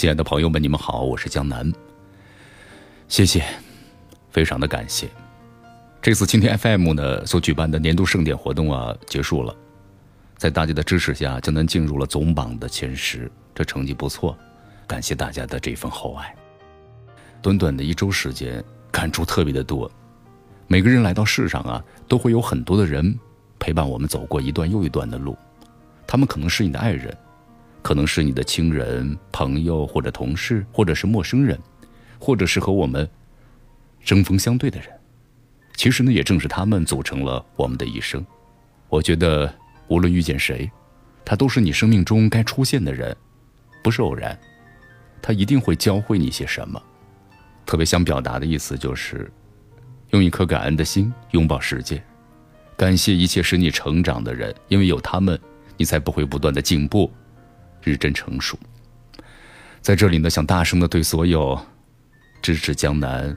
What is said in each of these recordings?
亲爱的朋友们，你们好，我是江南。谢谢，非常的感谢。这次蜻蜓 FM 呢所举办的年度盛典活动啊结束了，在大家的支持下，江南进入了总榜的前十，这成绩不错，感谢大家的这份厚爱。短短的一周时间，感触特别的多。每个人来到世上啊，都会有很多的人陪伴我们走过一段又一段的路，他们可能是你的爱人。可能是你的亲人、朋友，或者同事，或者是陌生人，或者是和我们针锋相对的人。其实呢，也正是他们组成了我们的一生。我觉得，无论遇见谁，他都是你生命中该出现的人，不是偶然。他一定会教会你些什么。特别想表达的意思就是，用一颗感恩的心拥抱世界，感谢一切使你成长的人，因为有他们，你才不会不断的进步。日臻成熟，在这里呢，想大声的对所有支持江南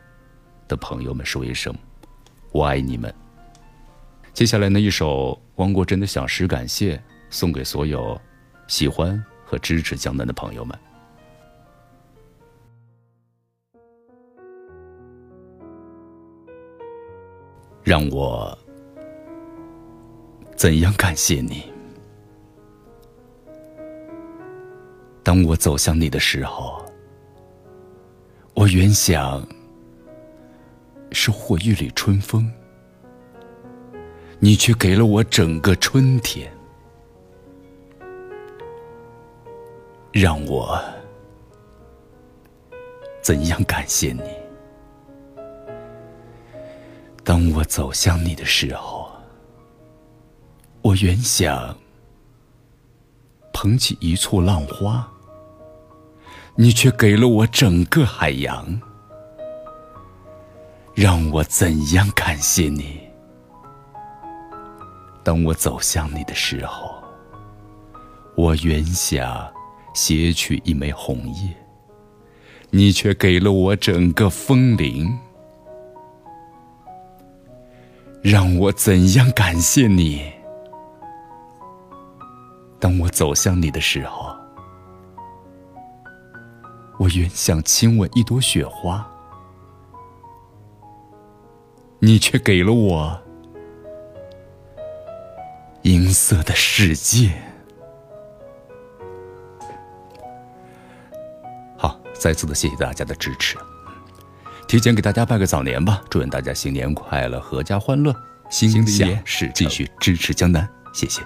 的朋友们说一声：“我爱你们。”接下来呢，一首汪国真的小诗感谢，送给所有喜欢和支持江南的朋友们。让我怎样感谢你？当我走向你的时候，我原想是或一缕春风，你却给了我整个春天。让我怎样感谢你？当我走向你的时候，我原想捧起一簇浪花。你却给了我整个海洋，让我怎样感谢你？当我走向你的时候，我原想撷取一枚红叶，你却给了我整个枫林，让我怎样感谢你？当我走向你的时候。我原想亲吻一朵雪花，你却给了我银色的世界。好，再次的谢谢大家的支持，提前给大家拜个早年吧，祝愿大家新年快乐，阖家欢乐，心想事继续支持江南，谢谢。